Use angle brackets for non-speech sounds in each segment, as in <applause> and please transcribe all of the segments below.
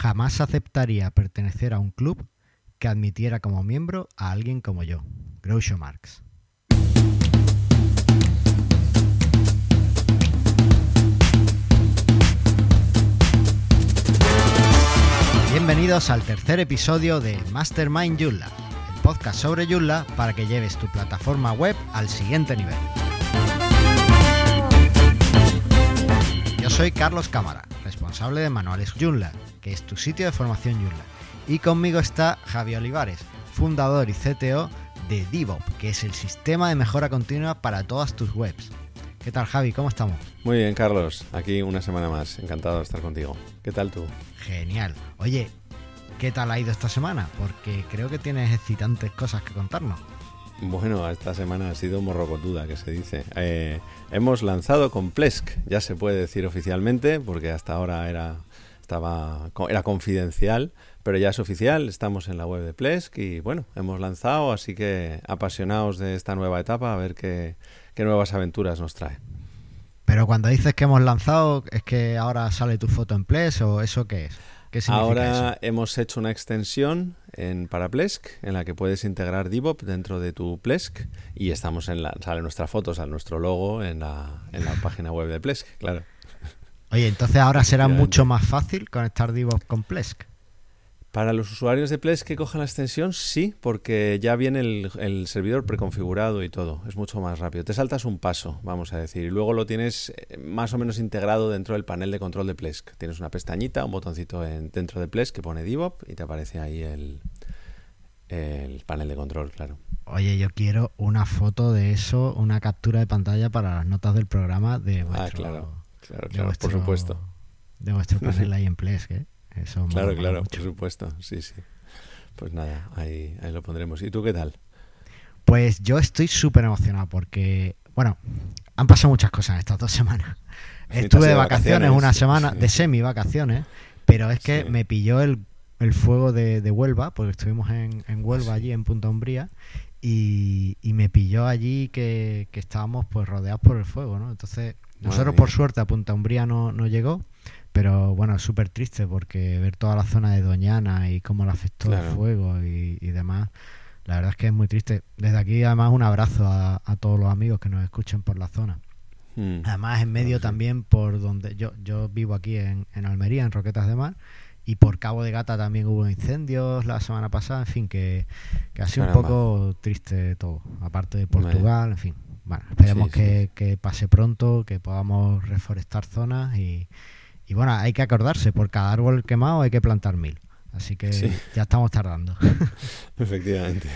jamás aceptaría pertenecer a un club que admitiera como miembro a alguien como yo, Groucho Marx. Bienvenidos al tercer episodio de Mastermind Joomla, el podcast sobre Joomla para que lleves tu plataforma web al siguiente nivel. Yo soy Carlos Cámara, responsable de Manuales Joomla, que es tu sitio de formación Joomla. Y conmigo está Javi Olivares, fundador y CTO de DevOps, que es el sistema de mejora continua para todas tus webs. ¿Qué tal Javi? ¿Cómo estamos? Muy bien, Carlos. Aquí una semana más. Encantado de estar contigo. ¿Qué tal tú? Genial. Oye, ¿qué tal ha ido esta semana? Porque creo que tienes excitantes cosas que contarnos. Bueno, esta semana ha sido morrocotuda, que se dice. Eh, hemos lanzado con Plesk, ya se puede decir oficialmente, porque hasta ahora era, estaba, era confidencial, pero ya es oficial, estamos en la web de Plesk y bueno, hemos lanzado, así que apasionados de esta nueva etapa, a ver qué, qué nuevas aventuras nos trae. Pero cuando dices que hemos lanzado, ¿es que ahora sale tu foto en Plesk o eso qué es? Ahora hemos hecho una extensión en para Plesk en la que puedes integrar DevOps dentro de tu Plesk y estamos en la sale nuestra foto, sale nuestro logo en la, en la página web de Plesk, claro. Oye, entonces ahora será mucho más fácil conectar DevOps con Plesk. Para los usuarios de Plesk que cojan la extensión, sí, porque ya viene el, servidor preconfigurado y todo. Es mucho más rápido. Te saltas un paso, vamos a decir, y luego lo tienes eh, más o menos integrado dentro del panel de control de Plesk. Tienes una pestañita, un botoncito dentro de Plesk que pone DevOps y te aparece ahí el, el panel de control, claro. Oye, yo quiero una foto de eso, una captura de pantalla para las notas del programa de ah, vuestro, ah, claro, claro, claro por supuesto. De vuestro <laughs> panel ahí en Plesk, ¿eh? claro, claro, por supuesto. Sí, sí. Pues nada, ahí, ahí lo pondremos. ¿Y tú qué tal? Pues yo estoy súper emocionado porque, bueno, han pasado muchas cosas estas dos semanas. <laughs> Estuve de vacaciones, una semana, de semi vacaciones, pero es que me pilló el, fuego de, Huelva, porque estuvimos en, Huelva allí, en Punta Umbría, y, me pilló allí que, estábamos pues rodeados por el fuego, ¿no? Entonces, nosotros por suerte a Punta Umbría no, no llegó, pero bueno, es súper triste porque ver toda la zona de Doñana y cómo le afectó el fuego y, demás, la verdad es que es muy triste. Desde aquí, además, un abrazo a, todos los amigos que nos escuchen por la zona. Hmm. Además, en medio también por donde yo, yo vivo aquí en, Almería, en Roquetas de Mar, y por Cabo de Gata también hubo incendios la semana pasada, en fin, que, que ha sido un poco triste todo, aparte de Portugal, en fin. Bueno, esperemos que, que pase pronto, que podamos reforestar zonas y, y bueno, hay que acordarse, por cada árbol quemado hay que plantar mil. Así que ya estamos tardando. <laughs> Efectivamente.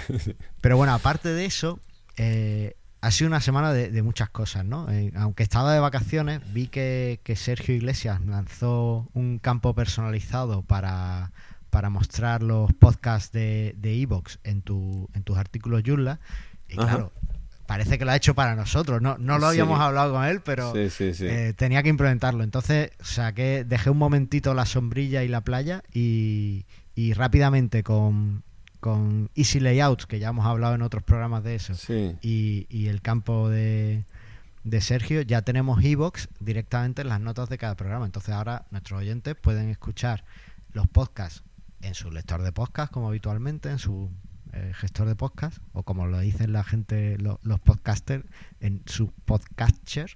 Pero bueno, aparte de eso, eh, ha sido una semana de, muchas cosas, ¿no? Eh, aunque estaba de vacaciones, vi que, Sergio Iglesias lanzó un campo personalizado para, mostrar los podcasts de Evox en, tu, en tus artículos Joomla. Y claro, parece que lo ha hecho para nosotros. No, no lo habíamos hablado con él, pero eh, tenía que implementarlo. Entonces, que dejé un momentito la sombrilla y la playa y, rápidamente con, con Easy Layouts, que ya hemos hablado en otros programas de eso, y, el campo de, de Sergio, ya tenemos Evox directamente en las notas de cada programa. Entonces ahora nuestros oyentes pueden escuchar los podcasts en su lector de podcast, como habitualmente, en su eh, gestor de podcast, o como lo dicen la gente, los podcasters, en su podcatcher.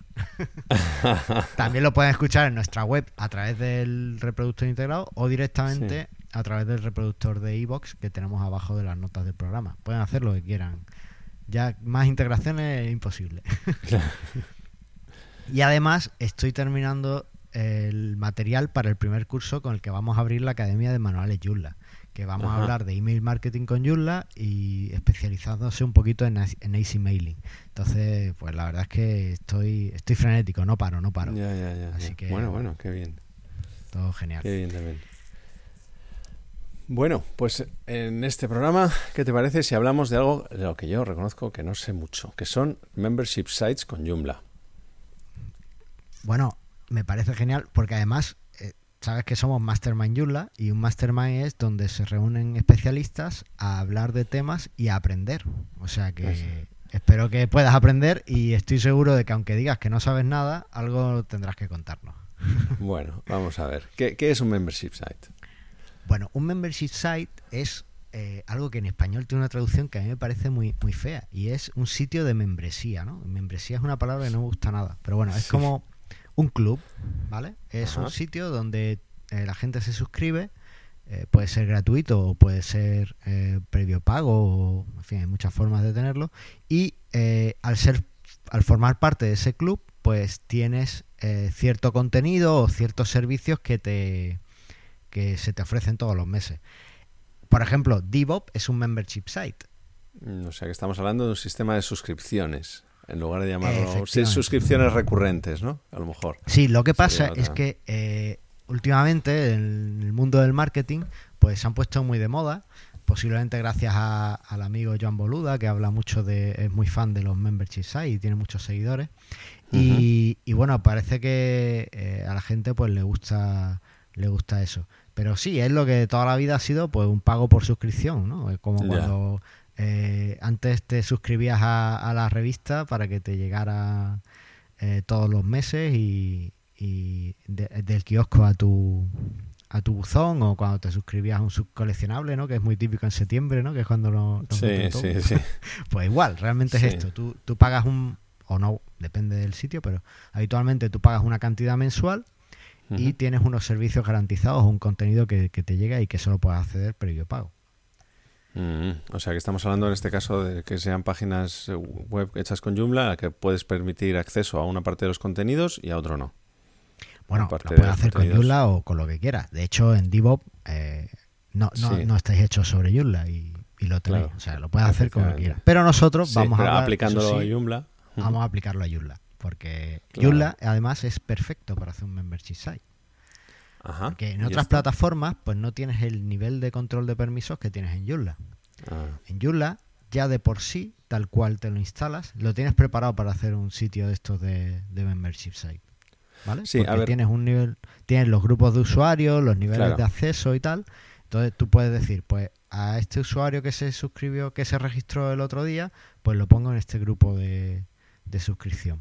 <laughs> También lo pueden escuchar en nuestra web a través del reproductor integrado o directamente a través del reproductor de iBox que tenemos abajo de las notas del programa. Pueden hacer lo que quieran. Ya más integraciones es imposible. <laughs> y además estoy terminando el material para el primer curso con el que vamos a abrir la Academia de Manuales Joomla que vamos a hablar de email marketing con Joomla y especializándose un poquito en, en AC Mailing. Entonces, pues la verdad es que estoy estoy frenético, no paro, no paro. Ya, ya, ya, Así que, bueno, bueno, qué bien. Todo genial. Qué bien también. Bueno, pues en este programa, ¿qué te parece si hablamos de algo de lo que yo reconozco que no sé mucho, que son membership sites con Joomla? Bueno, me parece genial porque además sabes que somos Mastermind Joomla y un Mastermind es donde se reúnen especialistas a hablar de temas y a aprender. O sea que espero que puedas aprender y estoy seguro de que aunque digas que no sabes nada, algo tendrás que contarnos. <laughs> Bueno, vamos a ver. ¿Qué, es un membership site? Bueno, un membership site es eh, algo que en español tiene una traducción que a mí me parece muy, muy fea y es un sitio de membresía, ¿no? Membresía es una palabra que no me gusta nada, pero bueno, es como un club, ¿vale? Es un sitio donde eh, la gente se suscribe, eh, puede ser gratuito o puede ser previo pago, o, en fin, hay muchas formas de tenerlo y al ser, al formar parte de ese club, pues tienes cierto contenido o ciertos servicios que te que se te ofrecen todos los meses. Por ejemplo, DevOps es un membership site. O sea que estamos hablando de un sistema de suscripciones, en lugar de llamarlo suscripciones recurrentes, ¿no? A lo mejor. Sí, lo que pasa es que eh, últimamente en el mundo del marketing, pues se han puesto muy de moda, posiblemente gracias al amigo Joan Boluda, que habla mucho de, es muy fan de los membership sites y tiene muchos seguidores. y, bueno, parece que eh, a la gente pues le gusta, le gusta eso. Pero sí, es lo que toda la vida ha sido pues un pago por suscripción, ¿no? Es como cuando eh, antes te suscribías a, la revista para que te llegara eh, todos los meses y, del kiosco a tu a tu buzón o cuando te suscribías a un subcoleccionable, ¿no? Que es muy típico en septiembre, ¿no? Que es cuando lo... sí, sí, sí. <laughs> pues igual, realmente es esto. Tú, tú pagas un... o no, depende del sitio, pero habitualmente tú pagas una cantidad mensual y tienes unos servicios garantizados, un contenido que, te llega y que solo puedes acceder previo pago. O sea que estamos hablando en este caso de que sean páginas web hechas con Joomla, a que puedes permitir acceso a una parte de los contenidos y a otro no. Bueno, lo puedes hacer con Joomla o con lo que quieras. De hecho, en DevOps eh, no, no, no, estáis hechos sobre Joomla y, lo tenéis. o sea, lo puedes hacer como quieras. Pero nosotros vamos a aplicándolo a Joomla. Vamos a aplicarlo a Joomla. Porque Joomla además es perfecto para hacer un membership site. Ajá. Porque en otras plataformas pues no tienes el nivel de control de permisos que tienes en Joomla. Ah. En Joomla ya de por sí, tal cual te lo instalas, lo tienes preparado para hacer un sitio de estos de, membership site. ¿Vale? Sí, Porque tienes un nivel, tienes los grupos de usuarios, los niveles de acceso y tal. Entonces tú puedes decir, pues a este usuario que se suscribió, que se registró el otro día, pues lo pongo en este grupo de suscripción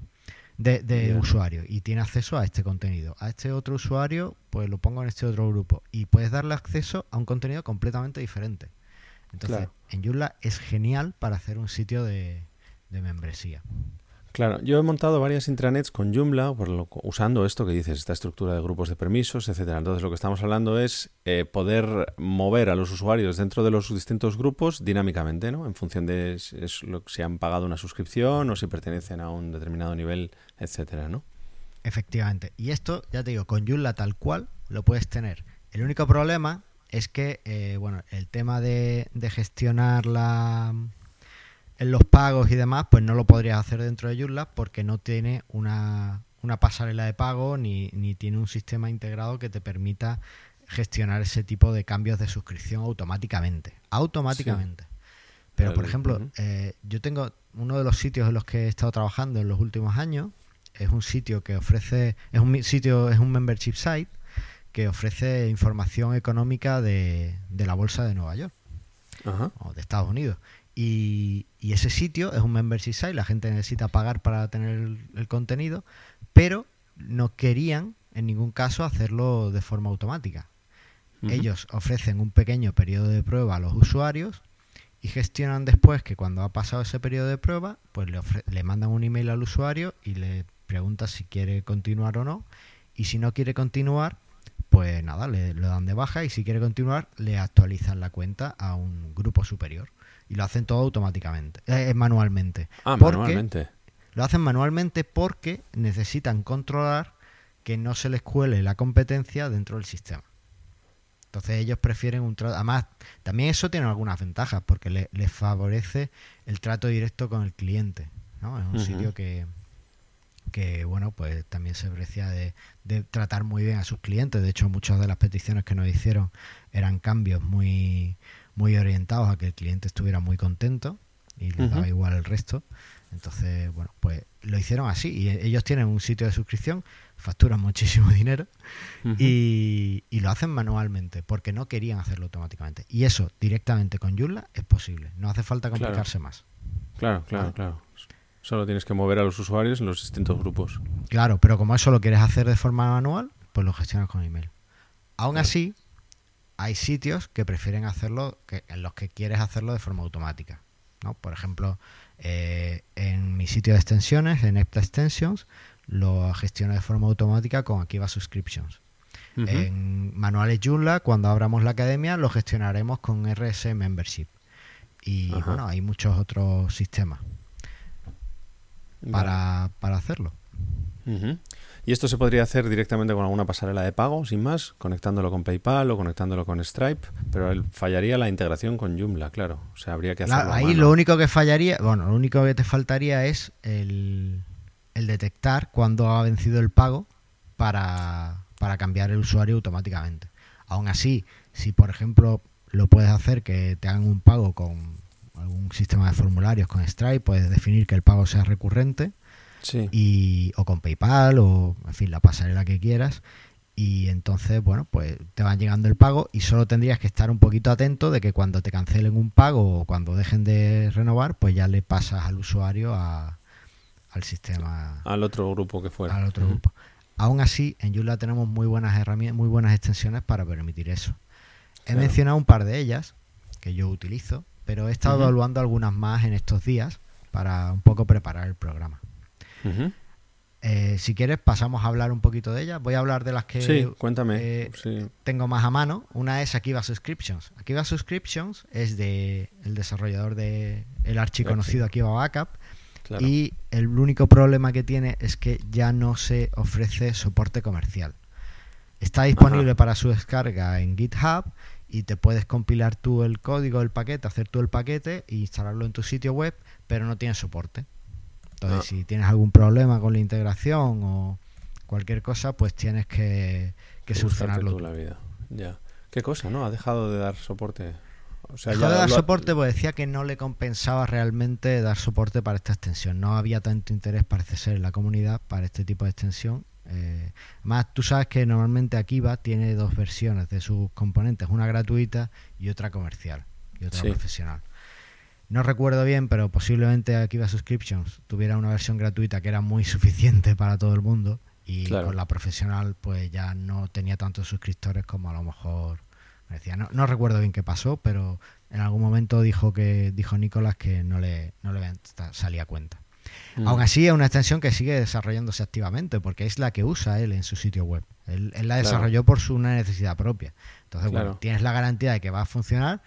de, usuario y tiene acceso a este contenido. A este otro usuario, pues lo pongo en este otro grupo y puedes darle acceso a un contenido completamente diferente. Entonces, en Joomla es genial para hacer un sitio de, de membresía. Claro, yo he montado varias intranets con Joomla usando esto que dices, esta estructura de grupos de permisos, etcétera. Entonces lo que estamos hablando es eh, poder mover a los usuarios dentro de los distintos grupos dinámicamente, ¿no? En función de si, han pagado una suscripción o si pertenecen a un determinado nivel, etcétera, ¿no? Efectivamente. Y esto, ya te digo, con Joomla tal cual lo puedes tener. El único problema es que, eh, bueno, el tema de gestionar la en los pagos y demás, pues no lo podrías hacer dentro de Joomla porque no tiene una, pasarela de pago ni, ni, tiene un sistema integrado que te permita gestionar ese tipo de cambios de suscripción automáticamente. Automáticamente. Pero, por ejemplo, eh, yo tengo uno de los sitios en los que he estado trabajando en los últimos años, es un sitio que ofrece, es un sitio, es un membership site que ofrece información económica de, de la bolsa de Nueva York o de Estados Unidos. Y, ese sitio es un membership site, la gente necesita pagar para tener el, contenido, pero no querían en ningún caso hacerlo de forma automática. Ellos ofrecen un pequeño periodo de prueba a los usuarios y gestionan después que cuando ha pasado ese periodo de prueba, pues le, le mandan un email al usuario y le preguntan si quiere continuar o no. Y si no quiere continuar, pues nada, le, lo dan de baja y si quiere continuar, le actualizan la cuenta a un grupo superior y lo hacen todo automáticamente, eh, manualmente. Ah, manualmente. Lo hacen manualmente porque necesitan controlar que no se les cuele la competencia dentro del sistema. Entonces ellos prefieren un trato. Además, también eso tiene algunas ventajas porque les favorece el trato directo con el cliente. ¿no? Es un sitio que, que, bueno, pues también se aprecia de, de, tratar muy bien a sus clientes. De hecho, muchas de las peticiones que nos hicieron eran cambios muy, muy orientados a que el cliente estuviera muy contento y le daba igual el resto. Entonces, bueno, pues lo hicieron así. Y ellos tienen un sitio de suscripción, facturan muchísimo <laughs> dinero y, lo hacen manualmente porque no querían hacerlo automáticamente. Y eso directamente con Joomla es posible. No hace falta complicarse más. Claro, claro, claro. Solo tienes que mover a los usuarios en los distintos grupos. Claro, pero como eso lo quieres hacer de forma manual, pues lo gestionas con email. Aún así, hay sitios que prefieren hacerlo, que, en los que quieres hacerlo de forma automática. ¿no? Por ejemplo, eh, en mi sitio de extensiones, en Epta Extensions, lo gestiono de forma automática con Akiva Subscriptions. En Manuales Joomla, cuando abramos la academia, lo gestionaremos con RS Membership. Y bueno, hay muchos otros sistemas para, para hacerlo. ¿Y esto se podría hacer directamente con alguna pasarela de pago, sin más, conectándolo con PayPal o conectándolo con Stripe? Pero fallaría la integración con Joomla, claro. O sea, habría que hacerlo. ahí lo único que fallaría, bueno, lo único que te faltaría es el, detectar cuándo ha vencido el pago para, para cambiar el usuario automáticamente. Aún así, si por ejemplo lo puedes hacer que te hagan un pago con algún sistema de formularios con Stripe, puedes definir que el pago sea recurrente y, o con PayPal o, en fin, la pasarela que quieras. Y entonces, bueno, pues te van llegando el pago y solo tendrías que estar un poquito atento de que cuando te cancelen un pago o cuando dejen de renovar, pues ya le pasas al usuario a, al sistema. Al otro grupo que fuera. Al otro grupo. Aún así, en Joomla tenemos muy buenas herramientas, muy buenas extensiones para permitir eso. He mencionado un par de ellas que yo utilizo, pero he estado evaluando algunas más en estos días para un poco preparar el programa. Eh, si quieres, pasamos a hablar un poquito de ellas. Voy a hablar de las que cuéntame. Eh, tengo más a mano. Una es Akiva Subscriptions. Akiva Subscriptions es de el desarrollador de el archiconocido Akiva Backup. Y el único problema que tiene es que ya no se ofrece soporte comercial. Está disponible para su descarga en GitHub y te puedes compilar tú el código del paquete, hacer tú el paquete e instalarlo en tu sitio web, pero no tiene soporte. Entonces, ah. si tienes algún problema con la integración o cualquier cosa, pues tienes que, que solucionarlo. la vida. Ya. ¿Qué cosa, no? Ha dejado de dar soporte. O sea, Dejó de dar soporte pues decía que no le compensaba realmente dar soporte para esta extensión. No había tanto interés, parece ser, en la comunidad para este tipo de extensión. Eh, más, tú sabes que normalmente Akiva tiene dos versiones de sus componentes, una gratuita y otra comercial y otra profesional. No recuerdo bien, pero posiblemente Akiva Subscriptions tuviera una versión gratuita que era muy suficiente para todo el mundo y con la profesional pues ya no tenía tantos suscriptores como a lo mejor decía. No, no recuerdo bien qué pasó, pero en algún momento dijo que dijo Nicolás que no le, no le salía cuenta. Mm. Aún así es una extensión que sigue desarrollándose activamente porque es la que usa él en su sitio web. Él, la desarrolló por su una necesidad propia. Entonces, bueno, tienes la garantía de que va a funcionar,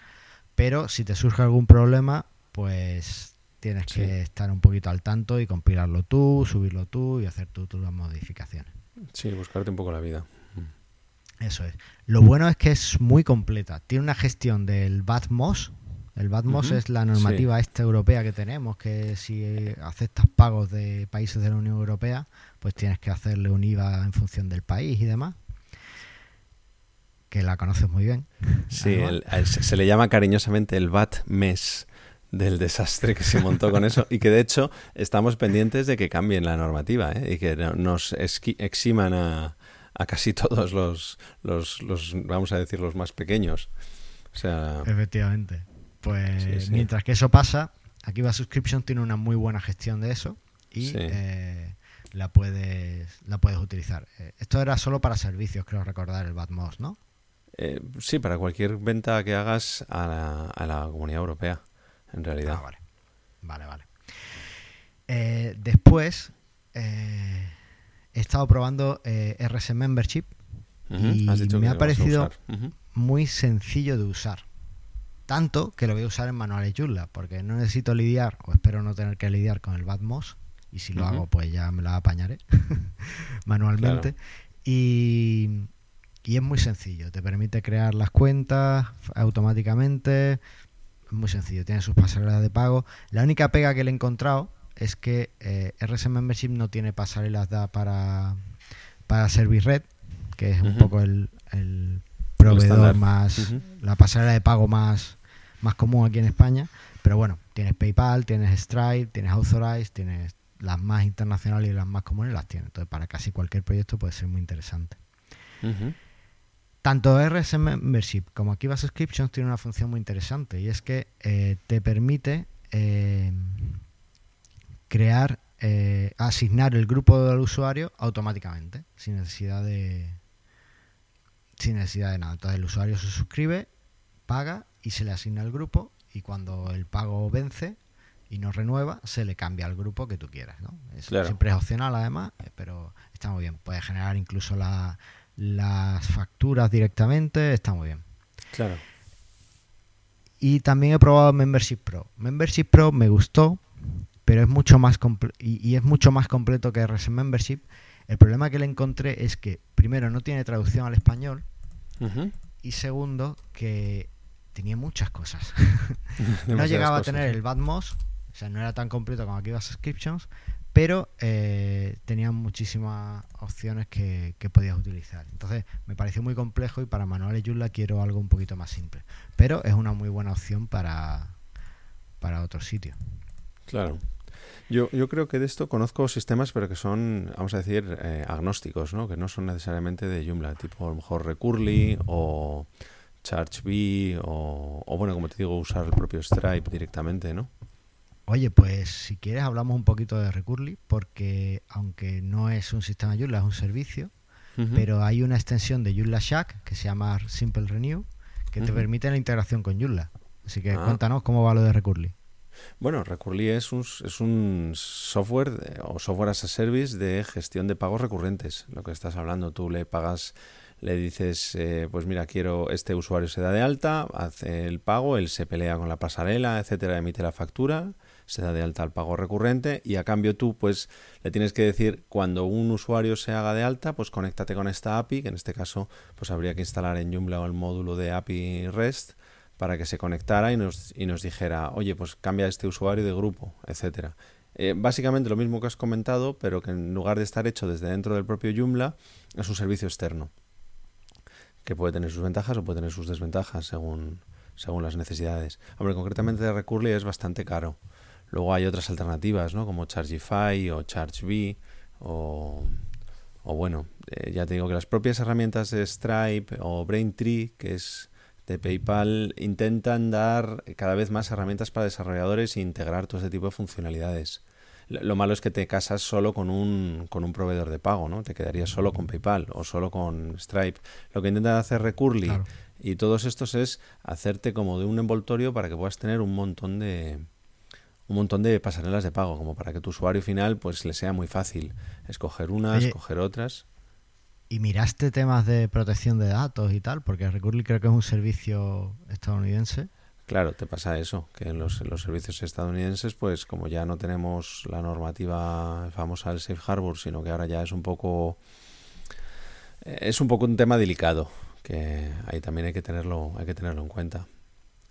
pero si te surge algún problema, pues tienes que estar un poquito al tanto y compilarlo tú, subirlo tú y hacer tú, las modificaciones. Sí, buscarte un poco la vida. Mm. Eso es. Lo bueno es que es muy completa. Tiene una gestión del BATMOS. El BATMOS es la normativa esta europea que tenemos, que si aceptas pagos de países de la Unión Europea, pues tienes que hacerle un IVA en función del país y demás que la conoces muy bien. Sí, se le llama cariñosamente el VAT mes del desastre que se montó con eso y que de hecho estamos pendientes de que cambien la normativa ¿eh? y que nos eximan a, a casi todos los, los, los, vamos a decir, los más pequeños. O sea... Efectivamente. Pues mientras que eso pasa, aquí va Subscription tiene una muy buena gestión de eso y eh, la puedes la puedes utilizar. Eh, esto era solo para servicios, creo recordar, el Batmos, ¿no? Eh, sí, para cualquier venta que hagas a la, a la Comunidad Europea, en realidad. Ah, vale, vale, vale. Eh, después eh, he estado probando RS Membership y me ha parecido muy sencillo de usar. Tanto que lo voy a usar en manuales Joomla, porque no necesito lidiar, o espero no tener que lidiar con el Batmos, y si lo hago, pues ya me la apañaré <laughs> manualmente. Y y es muy sencillo, te permite crear las cuentas automáticamente, es muy sencillo, tiene sus pasarelas de pago. La única pega que le he encontrado es que eh, RS Membership no tiene pasarelas da para, para Service Red, que es un poco el, proveedor más, la pasarela de pago más, más común aquí en España. Pero bueno, tienes PayPal, tienes Stripe, tienes Authorize, tienes las más internacionales y las más comunes las tienes. Entonces, para casi cualquier proyecto puede ser muy interesante. Tanto RS Membership como Akiva Subscriptions tienen una función muy interesante y es que eh, te permite eh, crear, eh, asignar el grupo del usuario automáticamente, sin necesidad de sin necesidad de nada. Entonces el usuario se suscribe, paga y se le asigna el grupo y cuando el pago vence y no renueva, se le cambia al grupo que tú quieras. ¿no? Siempre es opcional además, pero está muy bien. Puedes generar incluso las facturas directamente, está muy bien. Claro. Y también he probado Membership Pro. Membership Pro me gustó, pero es mucho más y, y, es mucho más completo que RS Membership. El problema que le encontré es que, primero, no tiene traducción al español. Y segundo, que tenía muchas cosas. <laughs> no llegaba a tener el Badmos, o sea, no era tan completo como aquí las subscriptions, pero eh, tenía muchísimas opciones que, podías utilizar. Entonces me pareció muy complejo y para manuales Joomla quiero algo un poquito más simple. Pero es una muy buena opción para, para otro sitio. Claro. Yo, yo creo que de esto conozco sistemas, pero que son, vamos a decir, eh, agnósticos, ¿no? Que no son necesariamente de Joomla, tipo a lo mejor Recurly o ChargeBee o, o, bueno, como te digo, usar el propio Stripe directamente, ¿no? Oye, pues si quieres hablamos un poquito de Recurly, porque aunque no es un sistema Joomla, es un servicio, pero hay una extensión de Joomla Shack que se llama Simple Renew, que te permite la integración con Joomla. Así que ah. cuéntanos cómo va lo de Recurly. Bueno, Recurly es un, es un software o software as a service de gestión de pagos recurrentes. Lo que estás hablando, tú le pagas, le dices, eh, pues mira, quiero este usuario se da de alta, hace el pago, él se pelea con la pasarela, etcétera, emite la factura, se da de alta al pago recurrente y a cambio tú, pues le tienes que decir cuando un usuario se haga de alta, pues conéctate con esta API, que en este caso, pues habría que instalar en Joomla el módulo de API REST para que se conectara y nos, y nos dijera, oye, pues cambia este usuario de grupo, etcétera. Eh, básicamente lo mismo que has comentado, pero que en lugar de estar hecho desde dentro del propio Joomla, es un servicio externo, que puede tener sus ventajas o puede tener sus desventajas según, según las necesidades. Hombre, concretamente de Recurly es bastante caro. Luego hay otras alternativas, ¿no? Como Chargify o ChargeBee o, o bueno, eh, ya te digo que las propias herramientas de Stripe o Braintree, que es de PayPal intentan dar cada vez más herramientas para desarrolladores e integrar todo este tipo de funcionalidades. Lo malo es que te casas solo con un, con un proveedor de pago, ¿no? Te quedarías solo con PayPal o solo con Stripe. Lo que intentan hacer Recurly y todos estos es hacerte como de un envoltorio para que puedas tener un montón de un montón de pasarelas de pago, como para que tu usuario final pues le sea muy fácil escoger unas, escoger otras. ¿Y miraste temas de protección de datos y tal? Porque Recurly creo que es un servicio estadounidense. Claro, te pasa eso, que en los, servicios estadounidenses, pues como ya no tenemos la normativa famosa del Safe Harbor, sino que ahora ya es un poco es un poco un tema delicado, que ahí también hay que tenerlo, hay que tenerlo en cuenta.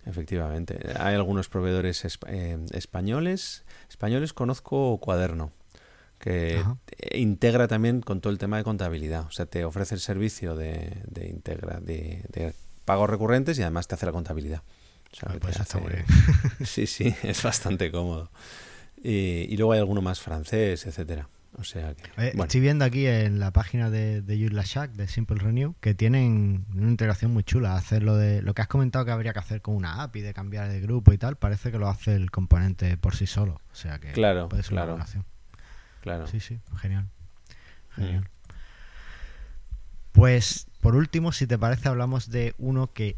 Efectivamente. Hay algunos proveedores eh, españoles. Españoles conozco Cuaderno, que integra también con todo el tema de contabilidad. O sea, te ofrece el servicio de, de, integra, de, pagos recurrentes y además te hace la contabilidad. pues <laughs> sí, sí, es bastante cómodo. Y, luego hay alguno más francés, etcétera. O sea que, eh, Estoy viendo aquí en la página de, de Shack, de Simple Renew, que tienen una integración muy chula. Hacer lo de lo que has comentado que habría que hacer con una API de cambiar de grupo y tal, parece que lo hace el componente por sí solo. O sea que claro, puede ser claro. Claro. Sí, sí, genial. Genial. Pues por último, si te parece, hablamos de uno que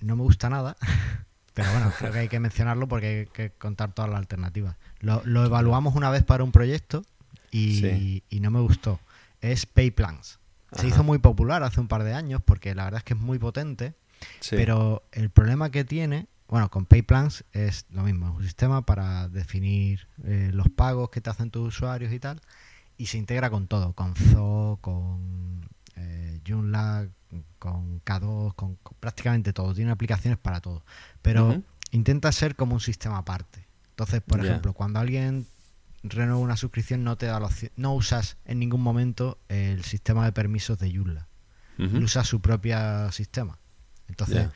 no me gusta nada, <laughs> pero bueno, creo que hay que mencionarlo porque hay que contar todas las alternativas. Lo, lo evaluamos una vez para un proyecto y, no me gustó. Es PayPlans. Se hizo muy popular hace un par de años porque la verdad es que es muy potente, pero el problema que tiene bueno, con PayPlans es lo mismo, es un sistema para definir eh, los pagos que te hacen tus usuarios y tal, y se integra con todo, con Zoo, con eh, Joomla, con K2, con, prácticamente todo, tiene aplicaciones para todo, pero intenta ser como un sistema aparte. Entonces, por ejemplo, cuando alguien renueva una suscripción no te da la no usas en ningún momento el sistema de permisos de Joomla, usa su propio sistema. Entonces,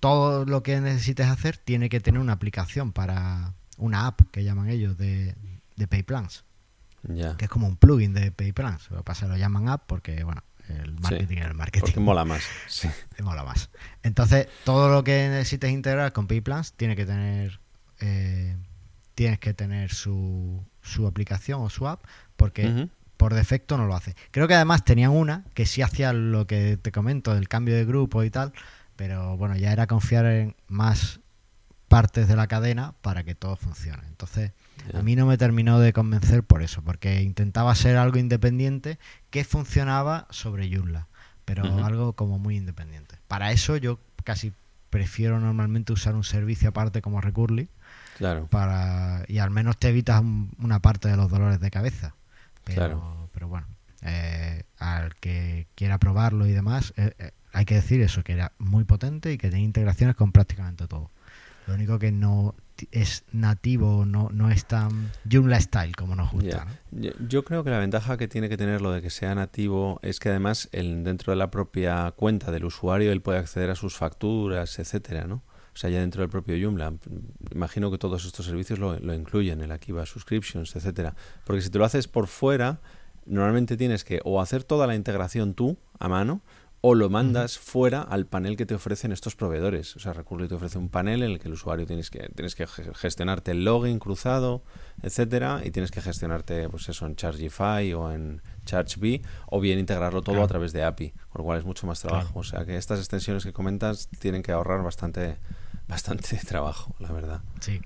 todo lo que necesites hacer tiene que tener una aplicación para una app que llaman ellos de, de PayPlans. Que es como un plugin de PayPlans. Lo que pasa lo llaman app porque, bueno, el marketing es el marketing. Porque mola más. Sí. <laughs> mola más. Entonces, todo lo que necesites integrar con PayPlans tiene que tener. Eh, tienes que tener su, su aplicación o su app porque por defecto no lo hace. Creo que además tenían una que sí hacía lo que te comento, del cambio de grupo y tal, pero bueno, ya era confiar en más partes de la cadena para que todo funcione. Entonces, a mí no me terminó de convencer por eso, porque intentaba ser algo independiente que funcionaba sobre Joomla, pero algo como muy independiente. Para eso yo casi prefiero normalmente usar un servicio aparte como Recurly. Claro. Para, y al menos te evitas una parte de los dolores de cabeza. Pero, claro. pero bueno, eh, al que quiera probarlo y demás, eh, eh, hay que decir eso, que era muy potente y que tiene integraciones con prácticamente todo. Lo único que no es nativo, no, no es tan Joomla style como nos gusta. Yo, creo que la ventaja que tiene que tener lo de que sea nativo es que además el, dentro de la propia cuenta del usuario él puede acceder a sus facturas, etcétera, ¿no? O sea, ya dentro del propio Joomla. Imagino que todos estos servicios lo, lo incluyen, el Akiva Subscriptions, etcétera. Porque si te lo haces por fuera, normalmente tienes que o hacer toda la integración tú a mano o lo mandas fuera al panel que te ofrecen estos proveedores. O sea, Recurly te ofrece un panel en el que el usuario tienes que, tienes que gestionarte el login cruzado, etcétera, y tienes que gestionarte, pues eso, en Chargify o en ChargeBee, o bien integrarlo todo a través de API, con lo cual es mucho más trabajo. O sea que estas extensiones que comentas tienen que ahorrar bastante, bastante <laughs> trabajo, la verdad. Sí.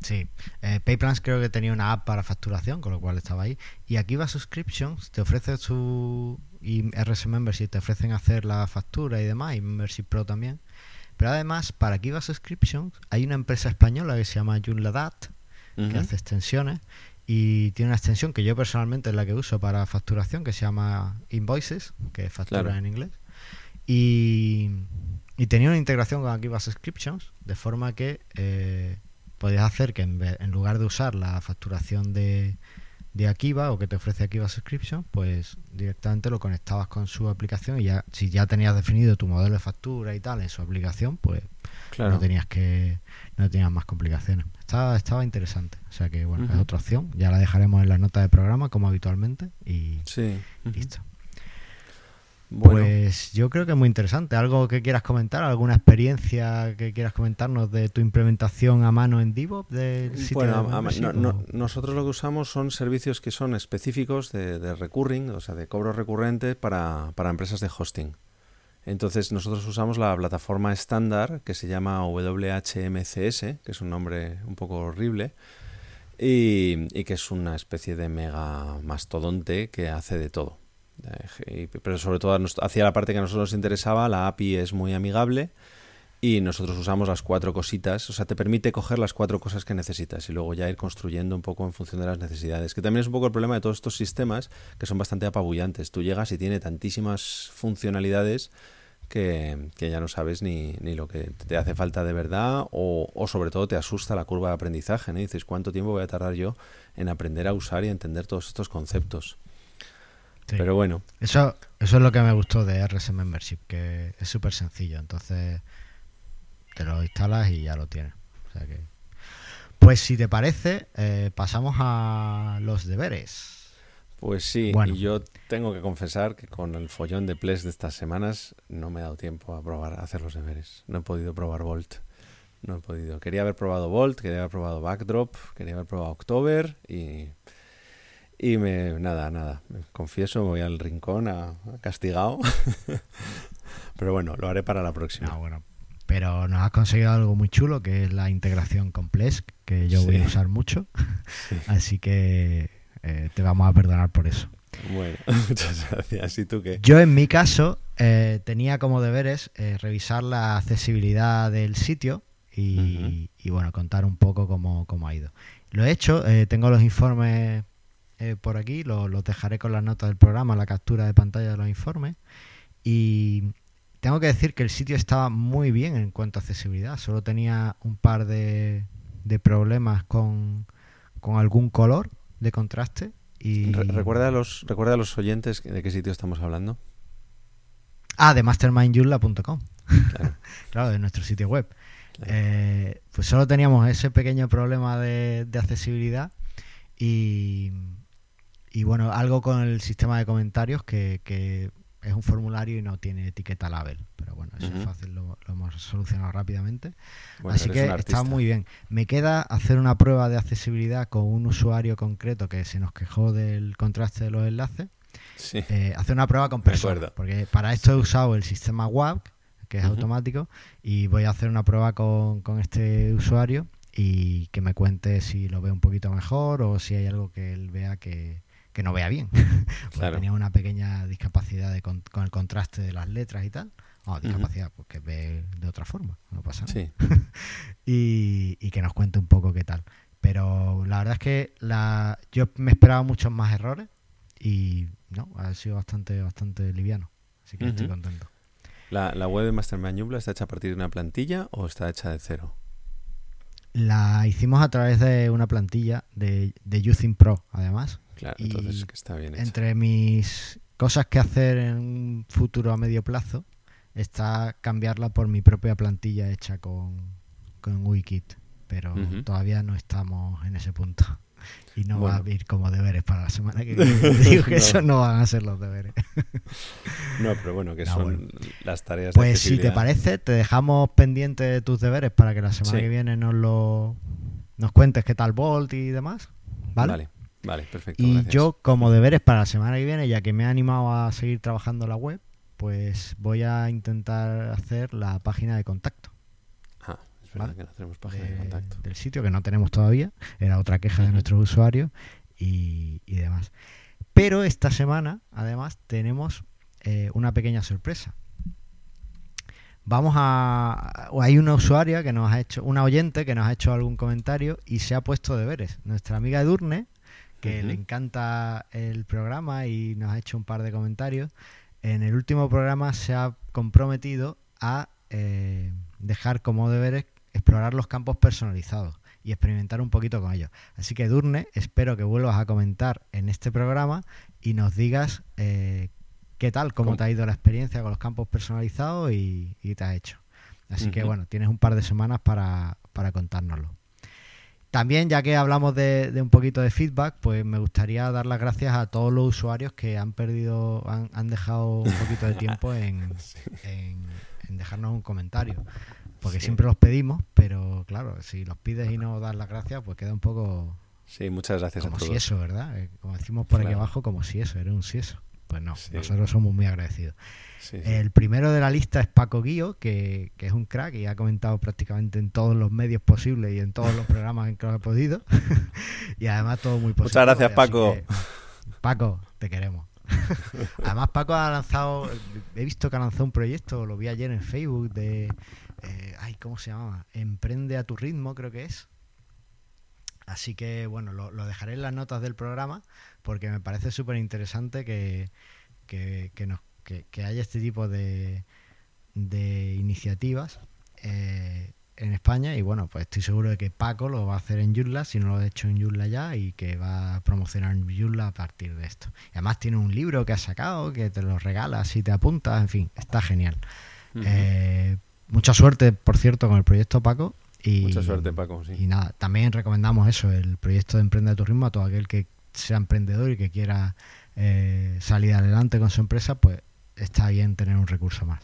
Sí, eh, PayPlans creo que tenía una app para facturación, con lo cual estaba ahí. Y aquí va Subscriptions, te ofrece su. Y RS Membership te ofrecen hacer la factura y demás, y Membership Pro también. Pero además, para aquí va Subscriptions, hay una empresa española que se llama Joomla.dat, que hace extensiones. Y tiene una extensión que yo personalmente es la que uso para facturación, que se llama Invoices, que es factura en inglés. Y, y, tenía una integración con Akiva Subscriptions, de forma que. Eh, podías hacer que en, lugar de usar la facturación de, de Akiva o que te ofrece Akiva Subscription, pues directamente lo conectabas con su aplicación y ya si ya tenías definido tu modelo de factura y tal en su aplicación, pues no tenías que no tenías más complicaciones. Estaba, estaba interesante, o sea que bueno, es otra opción, ya la dejaremos en la nota de programa como habitualmente y listo. Pues yo creo que es muy interesante. ¿Algo que quieras comentar? ¿Alguna experiencia que quieras comentarnos de tu implementación a mano en DevOps? bueno, nosotros lo que usamos son servicios que son específicos de, recurring, o sea, de cobro recurrente para, empresas de hosting. Entonces nosotros usamos la plataforma estándar que se llama WHMCS, que es un nombre un poco horrible, y, y que es una especie de mega mastodonte que hace de todo. Eh, pero sobre todo hacia la parte que a nosotros nos interesaba, la API es muy amigable y nosotros usamos las cuatro cositas, o sea, te permite coger las cuatro cosas que necesitas y luego ya ir construyendo un poco en función de las necesidades, que también es un poco el problema de todos estos sistemas que son bastante apabullantes. Tú llegas y tiene tantísimas funcionalidades que, ya no sabes ni, ni, lo que te hace falta de verdad o, o, sobre todo te asusta la curva de aprendizaje, ¿no? dices, ¿cuánto tiempo voy a tardar yo en aprender a usar y entender todos estos conceptos? Pero bueno. Eso, eso es lo que me gustó de RS Membership, que es súper sencillo. Entonces te lo instalas y ya lo tienes. Pues si te parece, eh, pasamos a los deberes. Pues sí, y yo tengo que confesar que con el follón de Ples de estas semanas no me he dado tiempo a probar a hacer los deberes. No he podido probar Volt. No he podido. Quería haber probado Volt, quería haber probado Backdrop, quería haber probado October y y me, nada, nada, confieso, voy al rincón a, castigado. <laughs> pero bueno, lo haré para la próxima. Ah, bueno. Pero nos has conseguido algo muy chulo, que es la integración con Plesk, que yo voy a usar mucho. <laughs> Así que eh, te vamos a perdonar por eso. Bueno, <laughs> muchas gracias. ¿Y tú qué? Yo en mi caso eh, tenía como deberes eh, revisar la accesibilidad del sitio y, bueno, contar un poco cómo, cómo ha ido. Lo he hecho, tengo los informes eh, por aquí, los lo dejaré con las notas del programa, la captura de pantalla de los informes. Y tengo que decir que el sitio estaba muy bien en cuanto a accesibilidad, solo tenía un par de, de problemas con, con algún color de contraste. Y... recuerda, a los, recuerda a los oyentes de qué sitio estamos hablando. Ah, de mastermindyula.com. Claro. <laughs> claro, de nuestro sitio web. Eh, pues solo teníamos ese pequeño problema de, de accesibilidad y, y bueno, algo con el sistema de comentarios que, es un formulario y no tiene etiqueta label. Pero bueno, eso es fácil, lo, hemos solucionado rápidamente. Así que está muy bien. Me queda hacer una prueba de accesibilidad con un usuario concreto que se nos quejó del contraste de los enlaces. Eh, hacer una prueba con personas. Porque para esto he usado el sistema WAP, que es automático, y voy a hacer una prueba con, con este usuario y que me cuente si lo ve un poquito mejor o si hay algo que él vea que, que no vea bien. <laughs> Porque tenía una pequeña discapacidad con, el contraste de las letras y tal. O discapacidad, pues que ve de otra forma, no pasa nada. <laughs> y, que nos cuente un poco qué tal. Pero la verdad es que la, yo me esperaba muchos más errores y no, ha sido bastante, bastante liviano. Así que estoy contento. ¿La, ¿La, web de Mastermind Joomla está hecha a partir de una plantilla o está hecha de cero? La hicimos a través de una plantilla de, de Using Pro, además. Claro, entonces que está bien Entre mis cosas que hacer en un futuro a medio plazo está cambiarla por mi propia plantilla hecha con, con Wikit, pero todavía no estamos en ese punto. Y no va a ir como deberes para la semana que <laughs> viene. Digo que eso no van a ser los deberes. <laughs> no, pero bueno, que son las tareas. Pues si te parece, te dejamos pendiente de tus deberes para que la semana que viene nos lo nos cuentes qué tal Volt y demás. ¿Vale? Vale. Vale, perfecto. Y yo, como deberes para la semana que viene, ya que me he animado a seguir trabajando la web, pues voy a intentar hacer la página de contacto. Ah, es verdad que no tenemos página de, contacto. Del sitio que no tenemos todavía, era otra queja de nuestros usuarios y, demás. Pero esta semana, además, tenemos eh, una pequeña sorpresa. Vamos a. Hay una usuaria que nos ha hecho, una oyente que nos ha hecho algún comentario y se ha puesto deberes. Nuestra amiga Edurne que le encanta el programa y nos ha hecho un par de comentarios. En el último programa se ha comprometido a eh, dejar como deberes explorar los campos personalizados y experimentar un poquito con ellos. Así que Durne, espero que vuelvas a comentar en este programa y nos digas eh, qué tal, cómo, te ha ido la experiencia con los campos personalizados y, te ha hecho. Así que bueno, tienes un par de semanas para, para contárnoslo. También, ya que hablamos de, un poquito de feedback, pues me gustaría dar las gracias a todos los usuarios que han perdido, han, dejado un poquito de tiempo <laughs> en, dejarnos un comentario. Porque siempre los pedimos, pero claro, si los pides y no das las gracias, pues queda un poco... Sí, muchas gracias como a todos. si eso, ¿verdad? Eh, como decimos por aquí abajo, como si eso, era un si eso. Pues no, nosotros somos muy agradecidos. El primero de la lista es Paco Guío, que, es un crack y ha comentado prácticamente en todos los medios posibles y en todos los programas en que lo ha podido. <laughs> y además todo muy positivo. Muchas gracias, Paco. Paco, te queremos. <laughs> además, Paco ha lanzado, he visto que ha lanzado un proyecto, lo vi ayer en Facebook, de, eh, ay, ¿cómo se llama? Emprende a tu ritmo, creo que es. Así que, bueno, lo, dejaré en las notas del programa porque me parece súper interesante que, que, que, nos que, haya este tipo de, de iniciativas eh, en España y bueno, pues estoy seguro de que Paco lo va a hacer en Joomla, si no lo ha hecho en Joomla ya y que va a promocionar en Joomla a partir de esto. Y además tiene un libro que ha sacado que te lo regalas y te apuntas, en fin, está genial. Eh, mucha suerte, por cierto, con el proyecto Paco. Y, mucha suerte, Paco, sí. Y nada, también recomendamos eso, el proyecto de Emprende a tu ritmo a todo aquel que sea emprendedor y que quiera eh, salir adelante con su empresa, pues está bien tener un recurso más.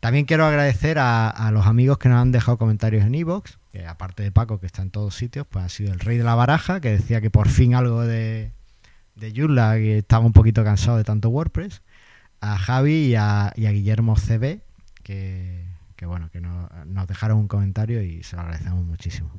También quiero agradecer a, los amigos que nos han dejado comentarios en Evox, que aparte de Paco, que está en todos sitios, pues ha sido el rey de la baraja, que decía que por fin algo de, de Joomla, que estaba un poquito cansado de tanto WordPress, a Javi y a, Guillermo CB, que, bueno, que nos dejaron un comentario y se lo agradecemos muchísimo.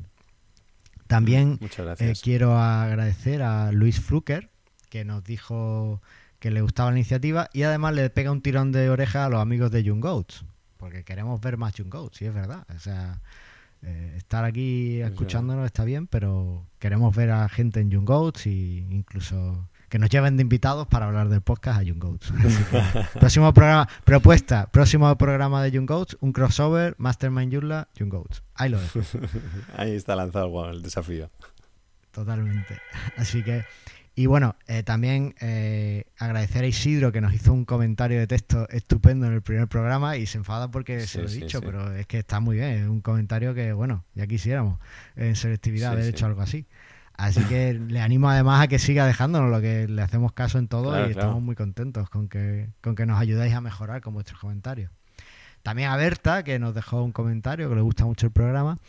También eh, quiero agradecer a Luis Fluker, que nos dijo que le gustaba la iniciativa y además le pega un tirón de oreja a los amigos de Young Goats, porque queremos ver más Young Goats, y es verdad. O sea, eh, estar aquí escuchándonos está bien, pero queremos ver a gente en Young Goats y incluso que nos lleven de invitados para hablar del podcast a Young Goats. <laughs> próximo programa, propuesta, próximo programa de Young Goats, un crossover, Mastermind Yula, Young Goats. Ahí lo dejo. <laughs> Ahí está lanzado el desafío. Totalmente. Así que y bueno, eh, también eh, agradecer a Isidro que nos hizo un comentario de texto estupendo en el primer programa y se enfada porque se lo he dicho, pero es que está muy bien, es un comentario que, bueno, ya quisiéramos en selectividad haber hecho algo así. Así que le animo además a que siga dejándonos lo que le hacemos caso en todo Claro, y claro. estamos muy contentos con que, con que nos ayudéis a mejorar con vuestros comentarios. También a Berta, que nos dejó un comentario, que le gusta mucho el programa.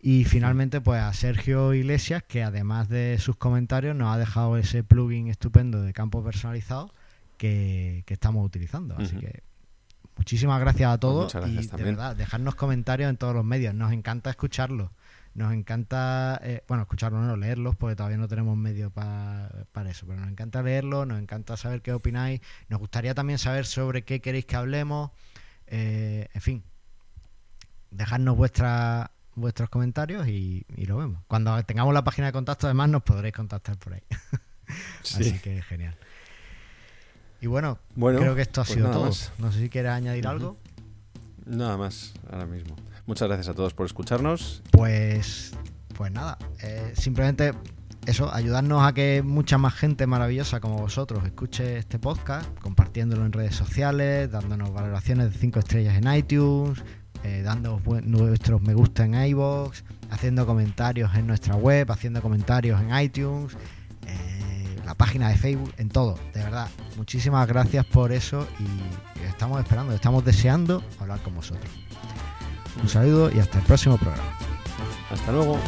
Y finalmente, pues a Sergio Iglesias, que además de sus comentarios, nos ha dejado ese plugin estupendo de campo personalizado que, que estamos utilizando. Así que muchísimas gracias a todos. muchas gracias y de verdad, dejarnos comentarios en todos los medios. Nos encanta escucharlos. Nos encanta, eh, bueno, escucharlos, no leerlos, porque todavía no tenemos medios pa- para eso, pero nos encanta leerlos, nos encanta saber qué opináis. Nos gustaría también saber sobre qué queréis que hablemos. eh, en fin, dejadnos vuestra, vuestros comentarios y, y lo vemos. Cuando tengamos la página de contacto, además, nos podréis contactar por ahí. <laughs> Así Sí. que genial. Y bueno, Bueno, creo que esto ha pues sido todo. más. No sé si quieres añadir algo. Nada más, ahora mismo. Muchas gracias a todos por escucharnos. Pues, pues nada, eh, simplemente eso, ayudarnos a que mucha más gente maravillosa como vosotros escuche este podcast, compartiéndolo en redes sociales, dándonos valoraciones de 5 estrellas en iTunes, eh, nuestros me gusta en iVoox, haciendo comentarios en nuestra web, haciendo comentarios en iTunes, eh, la página de Facebook, en todo. De verdad, muchísimas gracias por eso y estamos esperando, estamos deseando hablar con vosotros. Un saludo y hasta el próximo programa. Hasta luego.